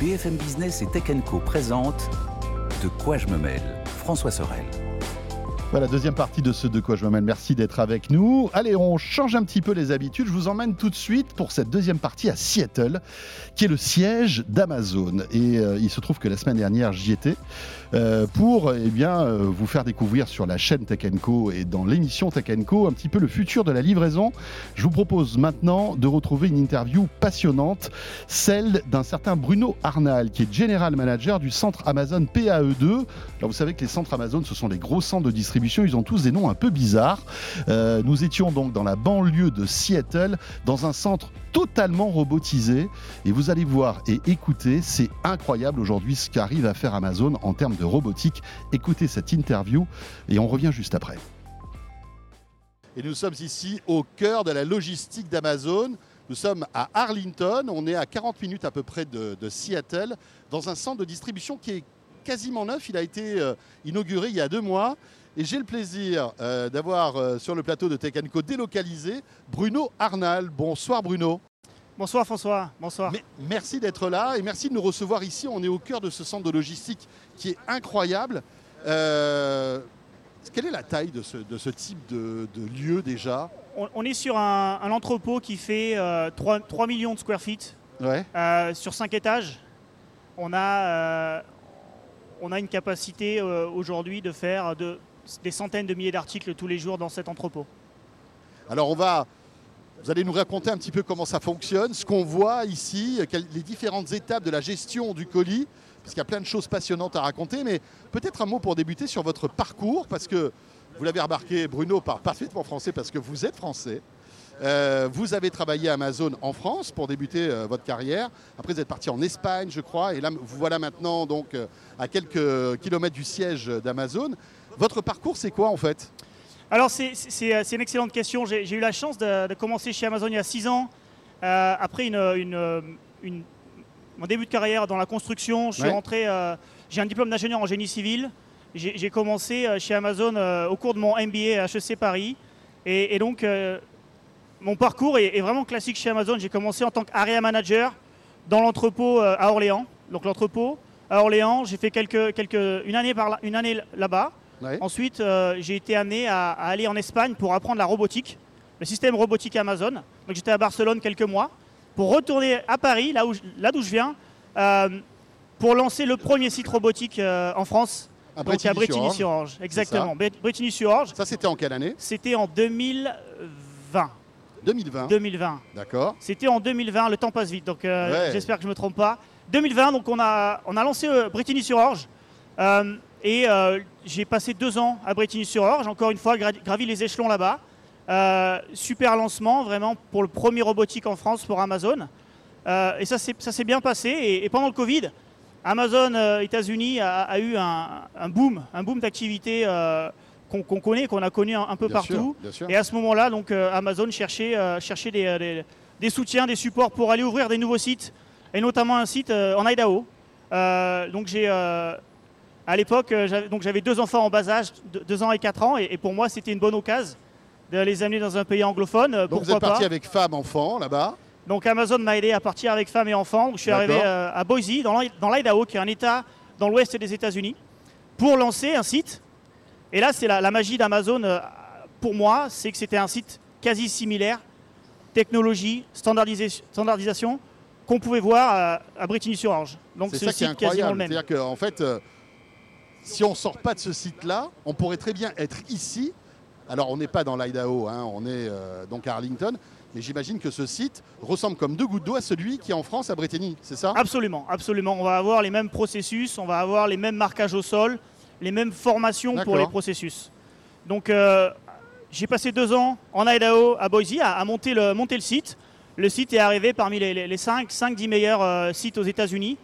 BFM Business et Tech Co présente De quoi je me mêle François Sorel. Voilà, deuxième partie de ce De quoi je me mêle. Merci d'être avec nous. Allez, on change un petit peu les habitudes. Je vous emmène tout de suite pour cette deuxième partie à Seattle, qui est le siège d'Amazon. Et euh, il se trouve que la semaine dernière, j'y étais. Euh, pour eh euh, vous faire découvrir sur la chaîne Tech Co et dans l'émission Tech Co un petit peu le futur de la livraison. Je vous propose maintenant de retrouver une interview passionnante, celle d'un certain Bruno Arnal, qui est General Manager du centre Amazon PAE2. Alors vous savez que les centres Amazon, ce sont les gros centres de distribution, ils ont tous des noms un peu bizarres. Euh, nous étions donc dans la banlieue de Seattle, dans un centre totalement robotisé. Et vous allez voir et écouter, c'est incroyable aujourd'hui ce qu'arrive à faire Amazon en termes de robotique. Écoutez cette interview et on revient juste après. Et nous sommes ici au cœur de la logistique d'Amazon. Nous sommes à Arlington, on est à 40 minutes à peu près de, Seattle, dans un centre de distribution qui est quasiment neuf. Il a été euh, inauguré il y a deux mois. Et j'ai le plaisir euh, d'avoir euh, sur le plateau de Tech délocalisé Bruno Arnal. Bonsoir Bruno. Bonsoir François, bonsoir. merci d'être là et merci de nous recevoir ici. On est au cœur de ce centre de logistique qui est incroyable. Euh, quelle est la taille de ce, type de, lieu déjà? On, est sur un, entrepôt qui fait 3, euh, millions de square feet sur 5 étages. On a, on a une capacité aujourd'hui de faire des centaines de milliers d'articles tous les jours dans cet entrepôt. Alors on va vous allez nous raconter un petit peu comment ça fonctionne, ce qu'on voit ici, les différentes étapes de la gestion du colis, parce qu'il y a plein de choses passionnantes à raconter, mais peut-être un mot pour débuter sur votre parcours, parce que vous l'avez remarqué, Bruno parle parfaitement français parce que vous êtes français. Euh, vous avez travaillé Amazon en France pour débuter euh, votre carrière. Après, vous êtes parti en Espagne, je crois, et là, vous voilà maintenant donc euh, à quelques kilomètres du siège d'Amazon. Votre parcours, c'est quoi en fait? Alors euh, c'est une excellente question. J'ai eu la chance de, commencer chez Amazon il y a 6 ans. Euh, après une, mon début de carrière dans la construction, je suis rentré, euh, j'ai un diplôme d'ingénieur en génie civil. J'ai commencé chez Amazon au cours de mon MBA à HEC Paris. Et, donc mon parcours est, vraiment classique chez Amazon. J'ai commencé en tant qu'area manager dans l'entrepôt à Orléans. Donc l'entrepôt à Orléans, j'ai fait quelques, quelques, une année, année là-bas. Ensuite, euh, j'ai été amené à, aller en Espagne pour apprendre la robotique, le système robotique Amazon. Donc j'étais à Barcelone quelques mois pour retourner à Paris, là, où, là d'où je viens, euh, pour lancer le premier site robotique euh, en France. À Bretigny-sur-Orge. Exactement, Bretigny-sur-Orge. Ça, c'était en quelle année? C'était en 2020. 2020 2020. D'accord. C'était en 2020, le temps passe vite, donc j'espère que je ne me trompe pas. 2020, donc on a, on a lancé Bretigny-sur-Orge. Et euh, j'ai passé deux ans à Bretigny-sur-Orge, encore une fois gravi les échelons là-bas. Euh, super lancement, vraiment pour le premier robotique en France pour Amazon. Euh, et ça s'est bien passé. Et, pendant le Covid, Amazon États-Unis a, eu un, boom, un boom d'activité qu'on connaît, qu'on a connu un, peu partout. Et à ce moment-là, donc Amazon cherchait, cherchait des, des, soutiens, des supports pour aller ouvrir des nouveaux sites, et notamment un site en Idaho. donc j'ai à l'époque, euh, j'avais deux enfants en bas âge, deux ans et quatre ans, et, pour moi, c'était une bonne occasion de les amener dans un pays anglophone. Euh, donc vous êtes parti avec femme, enfant, là-bas Donc Amazon m'a aidé à partir avec femme et enfant. je suis arrivé euh, à Boise, dans l'Idaho, qui est un État dans l'ouest des États-Unis, pour lancer un site. Et là, c'est la, magie d'Amazon, pour moi, c'est que c'était un site quasi similaire, technologie, standardisation, qu'on pouvait voir à, Brittany-sur-Orge. Donc c'est ça qui est incroyable. C'est-à-dire qu'en fait, si on ne sort pas de ce site-là, on pourrait très bien être ici. Alors, on n'est pas dans l'Idaho, hein, on est euh, donc à Arlington. Mais j'imagine que ce site ressemble comme deux gouttes d'eau à celui qui est en France à Bretigny, c'est ça? Absolument, absolument. On va avoir les mêmes processus, on va avoir les mêmes marquages au sol, les mêmes formations pour les processus. Donc, euh, j'ai passé deux ans en Idaho, à Boise, à, monter, le, monter, le, site. Le site est arrivé parmi les, 5-10 meilleurs euh, sites aux États-Unis.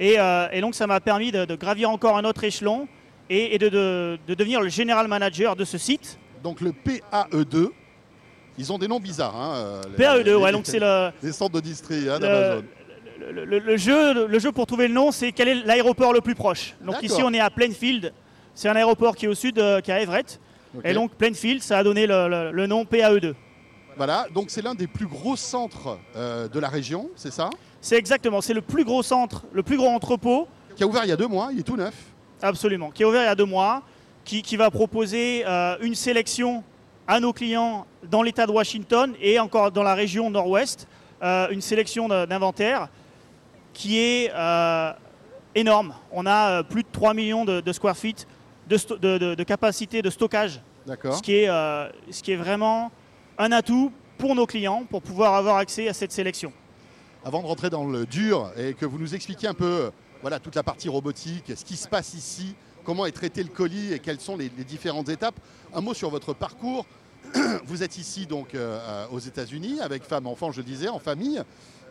Euh, et, donc ça m'a permis de, gravir encore un autre échelon et, de, devenir le général manager de ce site. Donc le PAE2, ils ont des noms bizarres. Hein, euh, PAE2, ouais, donc c'est le. Des centres de district hein, d'Amazon. Le, jeu, le jeu pour trouver le nom, c'est quel est l'aéroport le plus proche. Donc ici, on est à Plainfield. C'est un aéroport qui est au sud, euh, qui est à Everett. Et donc Plainfield, ça a donné le, nom PAE2. Voilà, donc c'est l'un des plus gros centres de la région, c'est ça? C'est exactement, c'est le plus gros centre, le plus gros entrepôt. Qui a ouvert il y a deux mois, il est tout neuf. Absolument, qui est ouvert il y a deux mois, qui, va proposer une sélection à nos clients dans l'État de Washington et encore dans la région nord-ouest, une sélection d'inventaire qui est énorme. On a plus de 3 millions de, square feet de, capacité de stockage, ce qui, est, ce qui est vraiment un atout pour nos clients pour pouvoir avoir accès à cette sélection. Avant de rentrer dans le dur et que vous nous expliquiez un peu voilà, toute la partie robotique, ce qui se passe ici, comment est traité le colis et quelles sont les, différentes étapes, un mot sur votre parcours. Vous êtes ici donc euh, aux États-Unis avec femme, enfant, je disais, en famille.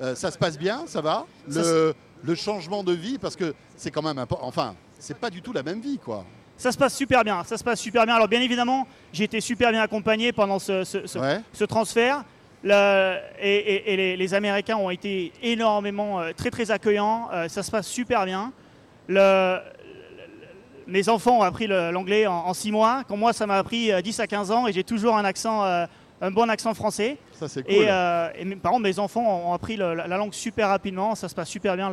Euh, ça se passe bien, ça va? Le, le, changement de vie, parce que c'est quand même important. Enfin, c'est pas du tout la même vie, quoi. Ça se passe super bien, ça se passe super bien. Alors bien évidemment, j'ai été super bien accompagné pendant ce, ce, transfert. et, les, Américains ont été énormément, euh, très très accueillants. Euh, ça se passe super bien. Le, mes enfants ont appris l'anglais en, 6 mois. Quand moi, ça m'a appris 10 euh, à 15 ans et j'ai toujours un accent, un bon accent français. Ça c'est cool. Et, par contre, mes enfants ont appris la, langue super rapidement. Ça se passe super bien.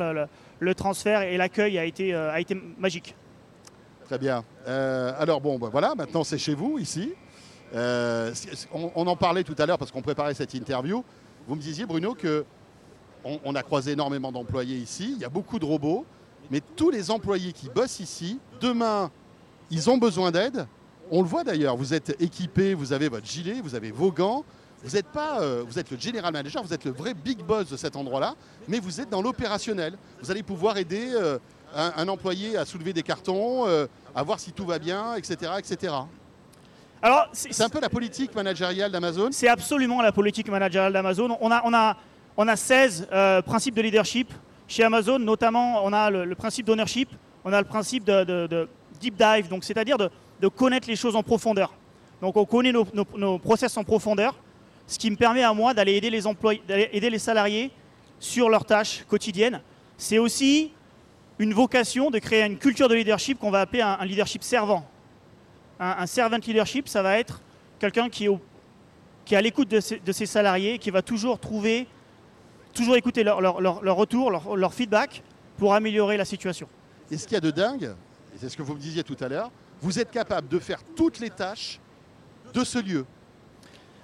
Le, transfert et l'accueil a été, a été magique. Très bien. Euh, alors bon, ben voilà, maintenant c'est chez vous ici. Euh, on, en parlait tout à l'heure parce qu'on préparait cette interview. Vous me disiez, Bruno, que on, a croisé énormément d'employés ici. Il y a beaucoup de robots, mais tous les employés qui bossent ici, demain, ils ont besoin d'aide. On le voit d'ailleurs. Vous êtes équipé, vous avez votre gilet, vous avez vos gants. Vous êtes pas, euh, vous êtes le general manager, vous êtes le vrai big boss de cet endroit-là, mais vous êtes dans l'opérationnel. Vous allez pouvoir aider un, employé à soulever des cartons, euh, à voir si tout va bien, etc. etc. Alors, c'est un peu la politique managériale d'Amazon? C'est absolument la politique managériale d'Amazon. On a, on, a, on a 16 euh, principes de leadership chez Amazon, notamment on a le, principe d'ownership, on a le principe de, deep dive, donc c'est-à-dire de, connaître les choses en profondeur. Donc on connaît nos, nos, process en profondeur, ce qui me permet à moi d'aller aider les employés, aider les salariés sur leurs tâches quotidiennes. C'est aussi une vocation de créer une culture de leadership qu'on va appeler un, leadership servant. Un, servant leadership, ça va être quelqu'un qui est, qui à l'écoute de, ses salariés, qui va toujours trouver, toujours écouter leur, retour, leur, feedback pour améliorer la situation. Et ce qu'il y a de dingue, et c'est ce que vous me disiez tout à l'heure, vous êtes capable de faire toutes les tâches de ce lieu.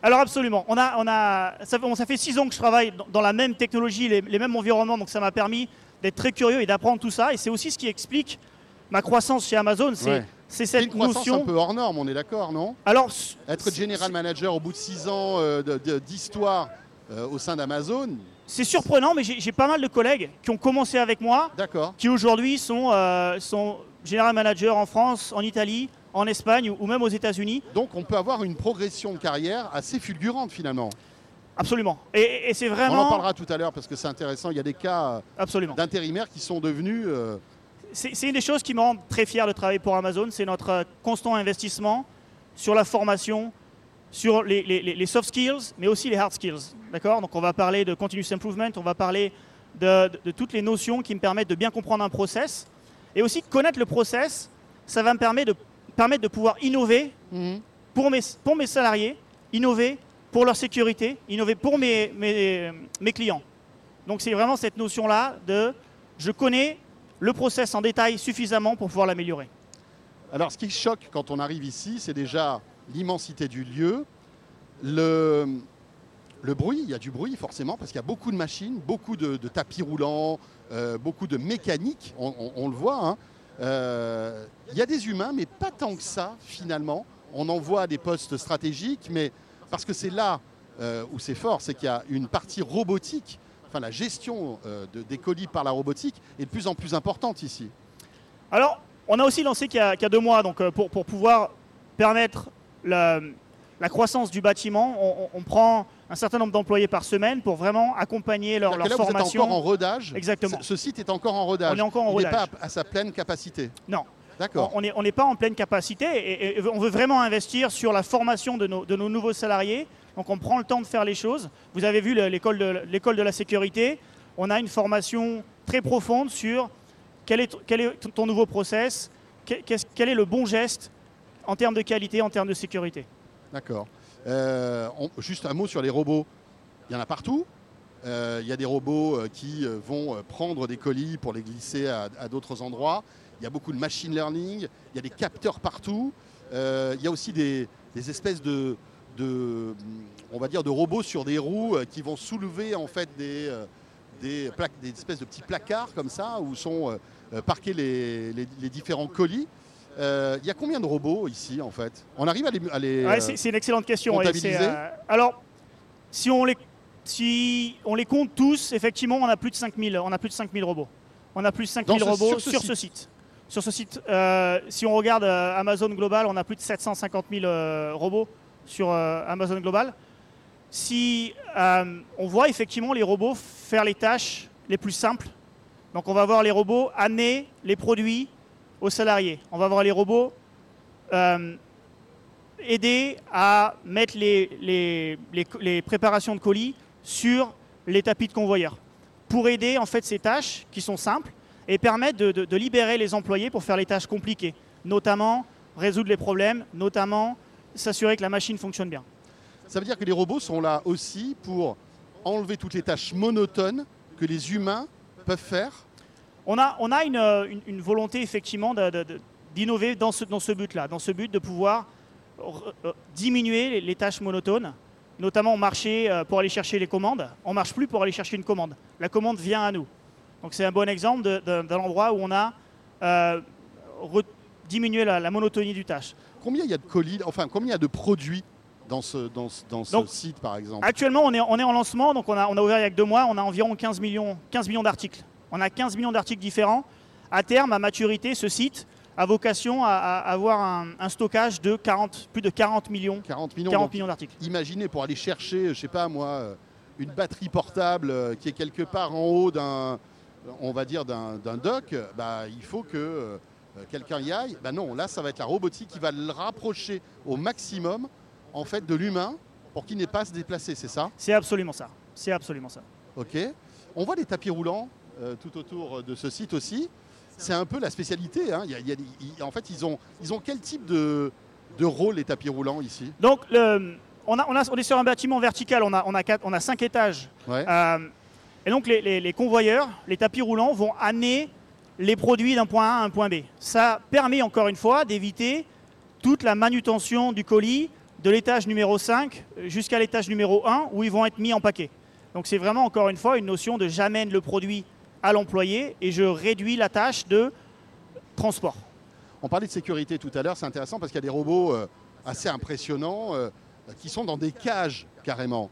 Alors absolument. On a, on a, ça, fait six ans que je travaille dans, la même technologie, les, les mêmes environnements, donc ça m'a permis d'être très curieux et d'apprendre tout ça. Et c'est aussi ce qui explique ma croissance chez Amazon. C'est cette une notion. un peu hors norme, on est d'accord, non? Alors, être general manager au bout de six ans euh, d'histoire euh, au sein d'Amazon. C'est surprenant, mais j'ai pas mal de collègues qui ont commencé avec moi, qui aujourd'hui sont, euh, sont general manager en France, en Italie, en Espagne ou même aux États-Unis. Donc on peut avoir une progression de carrière assez fulgurante finalement. Absolument. Et, c'est vraiment. On en parlera tout à l'heure parce que c'est intéressant. Il y a des cas d'intérimaires qui sont devenus. Euh, c'est une des choses qui me rend très fier de travailler pour Amazon. C'est notre euh, constant investissement sur la formation, sur les, soft skills, mais aussi les hard skills. D'accord? Donc on va parler de continuous improvement, on va parler de, toutes les notions qui me permettent de bien comprendre un process. Et aussi connaître le process, ça va me permettre de, permettre de pouvoir innover mhm. pour, mes, pour mes salariés, innover pour leur sécurité, innover pour mes, clients. Donc c'est vraiment cette notion-là de je connais le process en détail suffisamment pour pouvoir l'améliorer. Alors ce qui choque quand on arrive ici, c'est déjà l'immensité du lieu, le, le, bruit, il y a du bruit forcément parce qu'il y a beaucoup de machines, beaucoup de, tapis roulants, euh, beaucoup de mécanique, on, le voit. Hein. Euh, il y a des humains, mais pas tant que ça finalement. On en voit des postes stratégiques, mais parce que c'est là euh, où c'est fort, c'est qu'il y a une partie robotique, enfin la gestion euh, des colis par la robotique est de plus en plus importante ici. Alors, on a aussi lancé qu'il y, a deux mois, donc euh, pour, pouvoir permettre la, croissance du bâtiment, on, prend un certain nombre d'employés par semaine pour vraiment accompagner leur, leur formation. Vous êtes encore en rodage. Exactement. Ce site est encore en rodage. On est encore en rodage. Il n'est pas à sa pleine capacité. Non. On n'est pas en pleine capacité et, on veut vraiment investir sur la formation de nos, nouveaux salariés. Donc on prend le temps de faire les choses. Vous avez vu l'école de, la sécurité. On a une formation très profonde sur quel est, ton nouveau process, quel est le bon geste en termes de qualité, en termes de sécurité. D'accord. juste un mot sur les robots. Il y en a partout. Il y a des robots qui vont prendre des colis pour les glisser à, d'autres endroits. Il y a beaucoup de machine learning. Il y a des capteurs partout. il y a aussi des, espèces de, de, on va dire, de robots sur des roues qui vont soulever en fait des, des, des espèces de petits placards comme ça où sont euh, parquer les, différents colis. Euh, il y a combien de robots ici en fait? On arrive à les, euh, c'est, une excellente question. alors, si on les si on les compte tous, effectivement, on a plus de 5000, on a plus de 5000 robots. On a plus de 5000 robots sur, ce, site. Sur ce site, si on regarde Amazon Global, on a plus de 750 000 robots sur Amazon Global. Si on voit effectivement les robots faire les tâches les plus simples donc on va voir les robots amener les produits aux salariés. On va voir les robots euh, aider à mettre les, les, préparations de colis sur les tapis de convoyeurs pour aider en fait ces tâches qui sont simples et permettre de, libérer les employés pour faire les tâches compliquées, notamment résoudre les problèmes, notamment s'assurer que la machine fonctionne bien. Ça veut dire que les robots sont là aussi pour enlever toutes les tâches monotones que les humains peuvent faire? On a, on a une, une, volonté effectivement d'innover dans ce, dans ce but-là, dans ce but de pouvoir euh, diminuer les, tâches monotones, notamment marché euh, pour aller chercher les commandes. On ne marche plus pour aller chercher une commande. La commande vient à nous. Donc c'est un bon exemple d'un endroit où on a euh, diminué la, monotonie du tâche. Combien il y a de colis, enfin combien il y a de produits dans ce, dans, dans ce site par exemple? Actuellement on est, on est en lancement, donc on a, on a ouvert il y a que deux mois, on a environ 15 millions, 15 millions d'articles on a 15 millions d'articles différents. À terme, à maturité, ce site a vocation à, avoir un, stockage de 40, plus de 40 millions, 40 millions, d'articles. Imaginez pour aller chercher, je sais pas moi, euh, une batterie portable euh, qui est quelque part en haut d'un, on va dire d'un, dock, bah, il faut que euh, quelqu'un y aille. Bah non, là, ça va être la robotique qui va le rapprocher au maximum en fait de l'humain pour qu'il n'ait pas à se déplacer, c'est ça? C'est absolument ça. C'est absolument ça. Ok. On voit des tapis roulants euh, tout autour de ce site aussi. C'est un peu la spécialité. Hein. en fait, ils ont, ils ont quel type de, de rôle les tapis roulants ici? Donc, le, on, a, on, a, on, est sur un bâtiment vertical, on a, on a, quatre, on a cinq étages. Euh, et donc, les, convoyeurs, les tapis roulants vont amener les produits d'un point A à un point B. Ça permet encore une fois d'éviter toute la manutention du colis de l'étage numéro 5 jusqu'à l'étage numéro 1 où ils vont être mis en paquet. Donc c'est vraiment encore une fois une notion de j'amène le produit à l'employé et je réduis la tâche de transport. On parlait de sécurité tout à l'heure, c'est intéressant parce qu'il y a des robots euh, assez impressionnants euh, qui sont dans des cages carrément.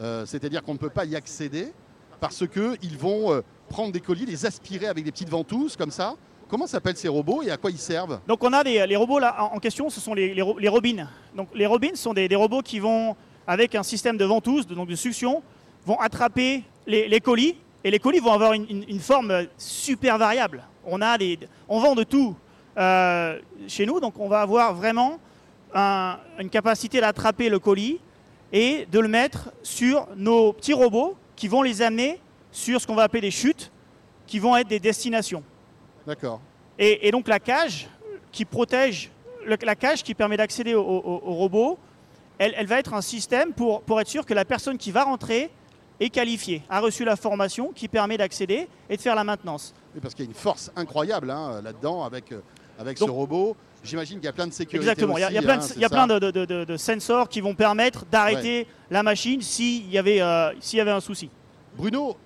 Euh, c'est-à-dire qu'on ne peut pas y accéder parce qu'ils vont prendre des colis, les aspirer avec des petites ventouses comme ça. Comment s'appellent ces robots et à quoi ils servent? Donc on a les robots là en question, ce sont les, les, robines. Donc les robines sont des, robots qui vont, avec un système de ventouses, de, donc de succion, vont attraper les colis et les colis vont avoir une, forme super variable. On, a on vend de tout euh, chez nous, donc on va avoir vraiment une capacité d'attraper le colis et de le mettre sur nos petits robots qui vont les amener sur ce qu'on va appeler des chutes, qui vont être des destinations. D'accord. Et, donc la cage qui protège, la cage qui permet d'accéder au, robot, elle, elle, va être un système pour, pour être sûr que la personne qui va rentrer est qualifié, a reçu la formation qui permet d'accéder et de faire la maintenance. Oui, parce qu'il y a une force incroyable hein, là-dedans avec, euh, avec ce robot. J'imagine qu'il y a plein de sécurité. Exactement, il y a, plein, de, il y a plein de, de, sensors qui vont permettre d'arrêter la machine s'il y, avait, euh, y avait un souci. Bruno,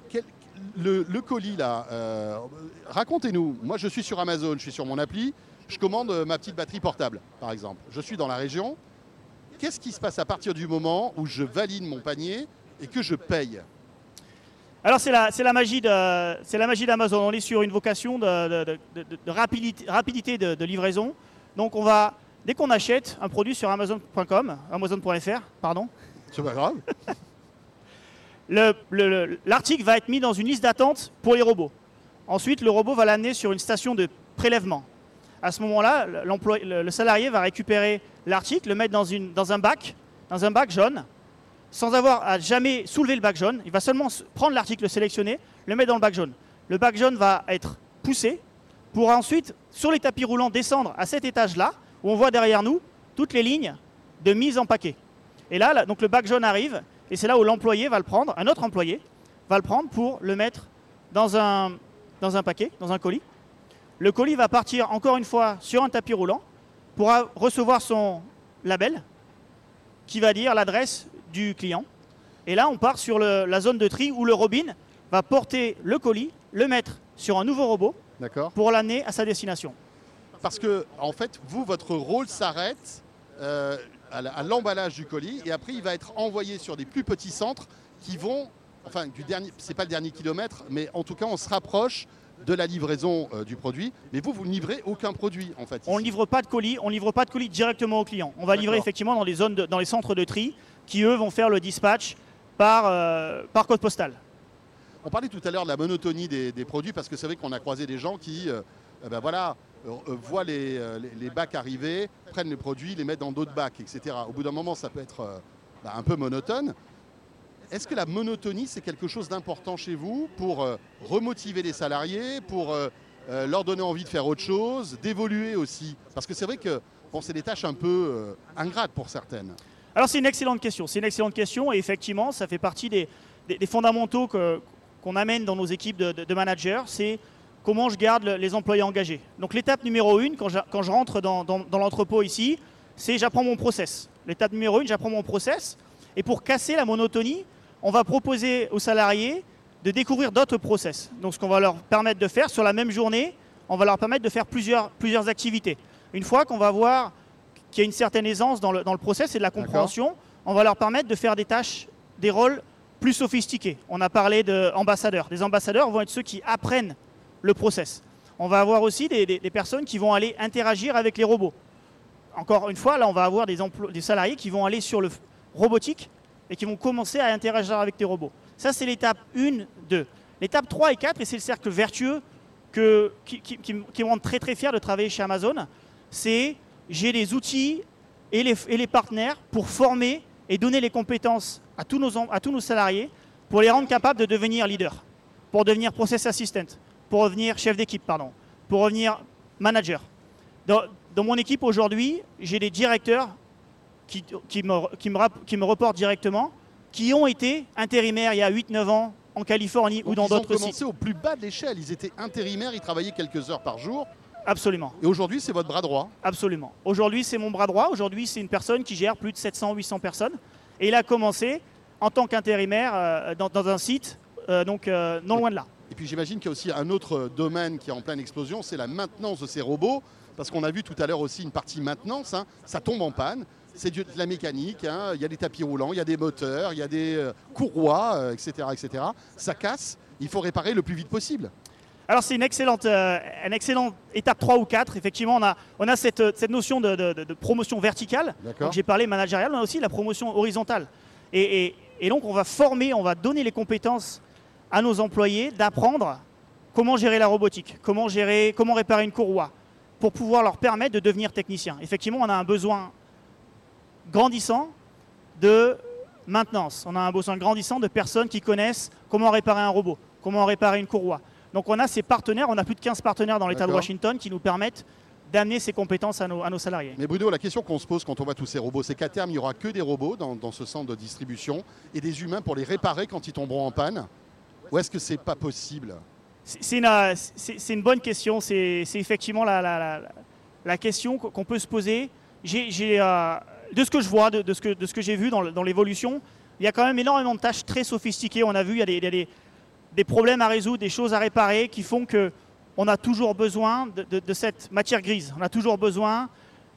le, colis là, euh, racontez-nous. Moi je suis sur Amazon, je suis sur mon appli, je commande ma petite batterie portable par exemple. Je suis dans la région. Qu'est-ce qui se passe à partir du moment où je valide mon panier et que je paye? Alors c'est la, la, magie d'Amazon. On est sur une vocation de, rapidité, rapidité de, livraison. Donc on va, dès qu'on achète un produit sur Amazon.com, Amazon.fr, pardon. C'est pas grave. L'article va être mis dans une liste d'attente pour les robots. Ensuite, le robot va l'amener sur une station de prélèvement. À ce moment-là, le, le, salarié va récupérer l'article, le mettre dans, une, dans un bac, dans un bac jaune, sans avoir à jamais soulever le bac jaune. Il va seulement prendre l'article sélectionné, le mettre dans le bac jaune. Le bac jaune va être poussé pour ensuite, sur les tapis roulants, descendre à cet étage-là, où on voit derrière nous toutes les lignes de mise en paquet. Et là, donc le bac jaune arrive, et c'est là où l'employé va le prendre, un autre employé va le prendre pour le mettre dans un, dans un paquet, dans un colis. Le colis va partir encore une fois sur un tapis roulant pour recevoir son label qui va dire l'adresse du client. Et là, on part sur la zone de tri où le Robin va porter le colis, le mettre sur un nouveau robot pour l'amener à sa destination. Parce que, en fait, vous, votre rôle s'arrête euh, à l'emballage du colis et après, il va être envoyé sur des plus petits centres qui vont, enfin, du dernier, c'est pas le dernier kilomètre, mais en tout cas, on se rapproche de la livraison euh, du produit. Mais vous, vous ne livrez aucun produit, en fait. On ne livre pas de colis, on livre pas de colis directement au client. On va livrer effectivement dans les zones, dans les centres de tri, qui eux vont faire le dispatch par, euh, par code postal. On parlait tout à l'heure de la monotonie des, produits parce que c'est vrai qu'on a croisé des gens qui, euh, eh ben voilà, voient les, les, bacs arriver, prennent les produits, les mettent dans d'autres bacs, etc. Au bout d'un moment, ça peut être bah, un peu monotone. Est-ce que la monotonie, c'est quelque chose d'important chez vous pour euh, remotiver les salariés, pour euh, euh, leur donner envie de faire autre chose, d'évoluer aussi? Parce que c'est vrai que bon, c'est des tâches un peu ingrates pour certaines. Alors c'est une excellente question. C'est une excellente question et effectivement, ça fait partie des, fondamentaux qu'on amène dans nos équipes de, managers. C'est comment je garde les employés engagés. Donc l'étape numéro une, quand je, rentre dans, dans l'entrepôt ici, c'est j'apprends mon process. L'étape numéro une, j'apprends mon process. Et pour casser la monotonie, on va proposer aux salariés de découvrir d'autres process. Donc ce qu'on va leur permettre de faire sur la même journée, on va leur permettre de faire plusieurs, plusieurs activités. Une fois qu'on va voir qu'il y a une certaine aisance dans le, dans le process et de la compréhension, on va leur permettre de faire des tâches, des rôles plus sophistiqués. On a parlé d'ambassadeurs. Des ambassadeurs vont être ceux qui apprennent le process. On va avoir aussi des, personnes qui vont aller interagir avec les robots. Encore une fois, là, on va avoir des, des salariés qui vont aller sur le robotique et qui vont commencer à interagir avec tes robots. Ça, c'est l'étape 1, 2. L'étape 3 et 4, et c'est le cercle vertueux que, qui, qui, me rend très très fier de travailler chez Amazon, c'est j'ai les outils et les, et les, partenaires pour former et donner les compétences à tous, nos, à tous nos salariés pour les rendre capables de devenir leader, pour devenir process assistant, pour devenir chef d'équipe, pardon, pour devenir manager. Dans, dans mon équipe aujourd'hui, j'ai des directeurs qui, me, qui, me, reportent directement, qui ont été intérimaires il y a 8-9 ans en Californie ou dans d'autres sites. Ils ont commencé au plus bas de l'échelle. Ils étaient intérimaires, ils travaillaient quelques heures par jour. Absolument. Et aujourd'hui, c'est votre bras droit Absolument. Aujourd'hui, c'est mon bras droit. Aujourd'hui, c'est une personne qui gère plus de 700-800 personnes. Et il a commencé en tant qu'intérimaire euh, dans, un site euh, donc euh, non loin de là. Et puis j'imagine qu'il y a aussi un autre domaine qui est en pleine explosion, c'est la maintenance de ces robots. Parce qu'on a vu tout à l'heure aussi une partie maintenance, hein. ça tombe en panne c'est de la mécanique, hein. il y a des tapis roulants, il y a des moteurs, il y a des courroies, etc., euh, etc. Ça casse, il faut réparer le plus vite possible. Alors c'est une excellente, euh, une excellente étape 3 ou 4. Effectivement, on a, on a cette, notion de, promotion verticale. J'ai parlé managériale, on a aussi la promotion horizontale. Et, donc on va former, on va donner les compétences à nos employés d'apprendre comment gérer la robotique, comment, gérer, comment réparer une courroie, pour pouvoir leur permettre de devenir technicien. Effectivement, on a un besoin grandissant de maintenance. On a un besoin grandissant de personnes qui connaissent comment réparer un robot, comment réparer une courroie. Donc on a ces partenaires, on a plus de 15 partenaires dans l'État de Washington qui nous permettent d'amener ces compétences à nos, salariés. Mais Bruno, la question qu'on se pose quand on voit tous ces robots, c'est qu'à terme, il n'y aura que des robots dans, ce centre de distribution et des humains pour les réparer quand ils tomberont en panne. Ou est-ce que c'est pas possible? C'est une, bonne question. C'est effectivement la, question qu'on peut se poser. Euh, de ce que je vois, de, ce que, de ce que j'ai vu dans, l'évolution, il y a quand même énormément de tâches très sophistiquées. On a vu, il y a, des, des, problèmes à résoudre, des choses à réparer qui font que on a toujours besoin de, cette matière grise. On a toujours besoin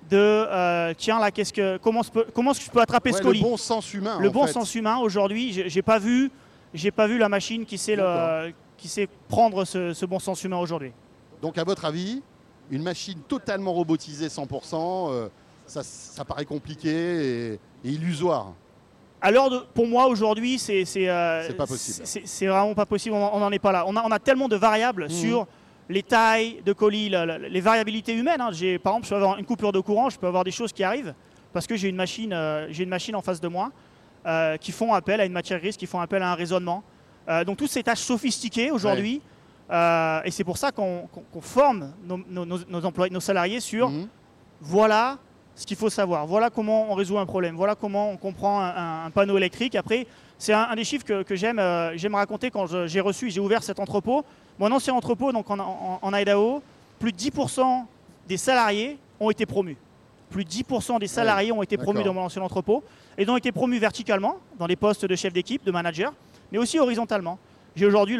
de euh, tiens là, qu'est-ce que comment, comment je peux attraper ce colis Le bon sens humain. Le bon sens humain. Aujourd'hui, j'ai pas vu, j'ai pas vu la machine qui sait le, qui sait prendre ce, bon sens humain aujourd'hui. Donc à votre avis, une machine totalement robotisée 100% ça, paraît compliqué et, illusoire. Alors, pour moi, aujourd'hui, c'est euh, pas possible. C'est vraiment pas possible. On n'en est pas là. On a, on a tellement de variables mmh. sur les tailles de colis, les variabilités humaines. Hein. Par exemple, je peux avoir une coupure de courant, je peux avoir des choses qui arrivent parce que j'ai une machine, euh, j'ai une machine en face de moi euh, qui font appel à une matière grise, qui font appel à un raisonnement. donc, toutes ces tâches sophistiquées aujourd'hui. et c'est pour ça qu'on forme nos, nos, employés, nos salariés sur mmh. voilà ce qu'il faut savoir. Voilà comment on résout un problème. Voilà comment on comprend un, panneau électrique. Après, c'est un, des chiffres que, euh, j'aime raconter quand j'ai reçu, j'ai ouvert cet entrepôt. Mon ancien entrepôt, donc en, Idaho, plus de 10% des salariés ont été promus. Plus de 10% des salariés ont été promus dans mon ancien entrepôt. Et ont été promus verticalement, dans les postes de chef d'équipe, de manager, mais aussi horizontalement. J'ai aujourd'hui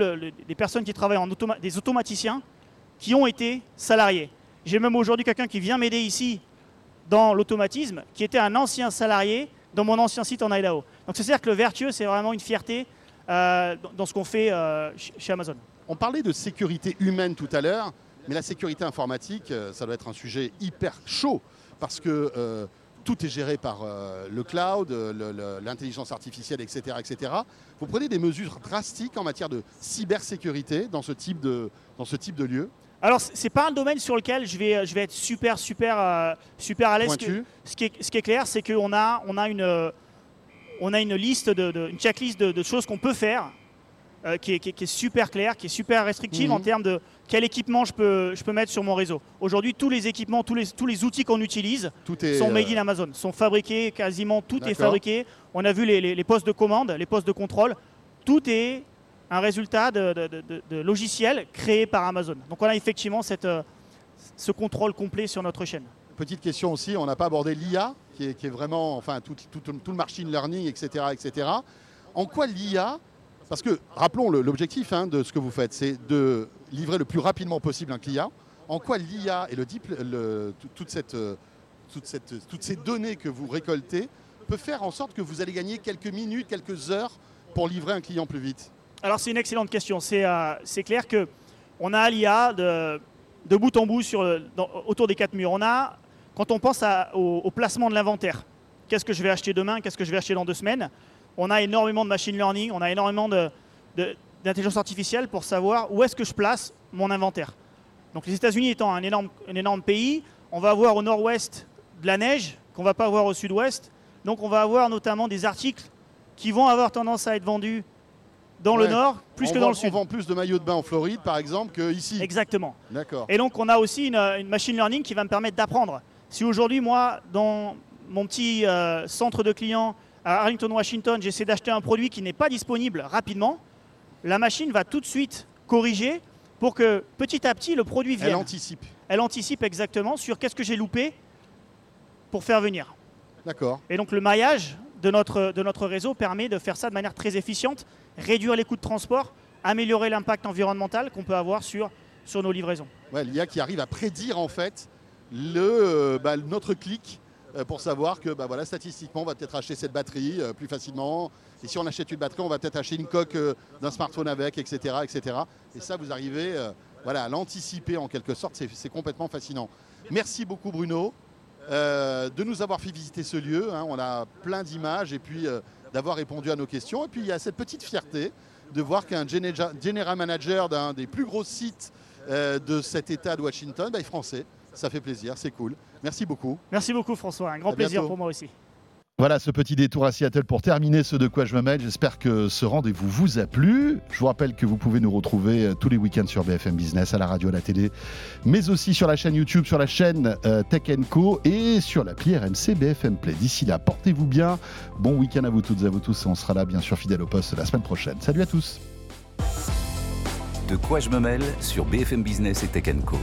des personnes qui travaillent en des automaticiens qui ont été salariés. J'ai même aujourd'hui quelqu'un qui vient m'aider ici dans l'automatisme, qui était un ancien salarié dans mon ancien site en Idaho. Donc c'est-à-dire que le vertueux, c'est vraiment une fierté euh, dans ce qu'on fait euh, chez Amazon. On parlait de sécurité humaine tout à l'heure, mais la sécurité informatique, euh, ça doit être un sujet hyper chaud parce que tout est géré par le cloud, l'intelligence artificielle, etc., etc. Vous prenez des mesures drastiques en matière de cybersécurité dans ce type de, dans ce type de lieu? Alors, c'est pas un domaine sur lequel je vais, je vais être super, super, euh, super à l'aise. Ce, qui est, ce qui est clair, c'est qu'on a, on a, une, on a une liste, de, une checklist de, choses qu'on peut faire euh, qui, est, qui, est, super claire, qui est super restrictive en mhm. termes de quel équipement je peux, je peux mettre sur mon réseau. Aujourd'hui, tous les équipements, tous les, tous les outils qu'on utilise sont made in euh, Amazon, sont fabriqués, quasiment tout est fabriqué. On a vu les, les postes de commande, les postes de contrôle. Tout est un résultat de, logiciels créés par Amazon. Donc on a effectivement cette, euh, ce contrôle complet sur notre chaîne. Petite question aussi, on n'a pas abordé l'IA, qui est, vraiment, enfin, tout, le machine learning, etc. etc. En quoi l'IA, parce que rappelons l'objectif hein, de ce que vous faites, c'est de livrer le plus rapidement possible un client. En quoi l'IA et le, cette, toute cette, toutes ces données que vous récoltez peut faire en sorte que vous allez gagner quelques minutes, quelques heures pour livrer un client plus vite? Alors c'est une excellente question. C'est euh, clair qu'on a l'IA de, bout en bout sur, autour des quatre murs. On a, quand on pense au, placement de l'inventaire, qu'est-ce que je vais acheter demain, qu'est-ce que je vais acheter dans deux semaines, on a énormément de machine learning, on a énormément d'intelligence artificielle pour savoir où est-ce que je place mon inventaire. Donc les États-Unis étant un énorme, un énorme pays, on va avoir au nord-ouest de la neige qu'on ne va pas avoir au sud-ouest. Donc on va avoir notamment des articles qui vont avoir tendance à être vendus dans le nord plus que dans le sud. On vend plus de maillots de bain en Floride, par exemple, qu'ici. Exactement. D'accord. Et donc, on a aussi une, machine learning qui va me permettre d'apprendre. Si aujourd'hui, moi, dans mon petit euh, centre de clients à Arlington, Washington, j'essaie d'acheter un produit qui n'est pas disponible rapidement, la machine va tout de suite corriger pour que petit à petit le produit vienne. Elle anticipe. Elle anticipe exactement sur qu'est-ce que j'ai loupé pour faire venir. D'accord. Et donc le maillage de notre, de notre réseau permet de faire ça de manière très efficiente, réduire les coûts de transport, améliorer l'impact environnemental qu'on peut avoir sur, sur nos livraisons. Ouais, L'IA qui arrive à prédire en fait le, euh, bah, notre clic pour savoir que bah, voilà, statistiquement, on va peut-être acheter cette batterie euh, plus facilement. Et si on achète une batterie, on va peut-être acheter une coque d'un smartphone avec, etc., etc. Et ça, vous arrivez voilà, à l'anticiper en quelque sorte. C'est complètement fascinant. Merci beaucoup, Bruno. Euh, de nous avoir fait visiter ce lieu. Hein. On a plein d'images et puis euh, d'avoir répondu à nos questions. Et puis il y a cette petite fierté de voir qu'un general manager d'un des plus gros sites euh, de cet État de Washington bah, est français. Ça fait plaisir, c'est cool. Merci beaucoup. Merci beaucoup François, un grand plaisir pour moi aussi. Voilà ce petit détour à Seattle pour terminer ce de quoi je me mêle. J'espère que ce rendez-vous vous a plu. Je vous rappelle que vous pouvez nous retrouver euh, tous les week-ends sur BFM Business, à la radio, à la télé, mais aussi sur la chaîne YouTube, sur la chaîne euh, Tech Co et sur l'appli RMC BFM Play. D'ici là, portez-vous bien. Bon week-end à vous toutes et à vous tous. Et on sera là, bien sûr, fidèle au poste la semaine prochaine. Salut à tous. De quoi je me mêle sur BFM Business et Tech Co.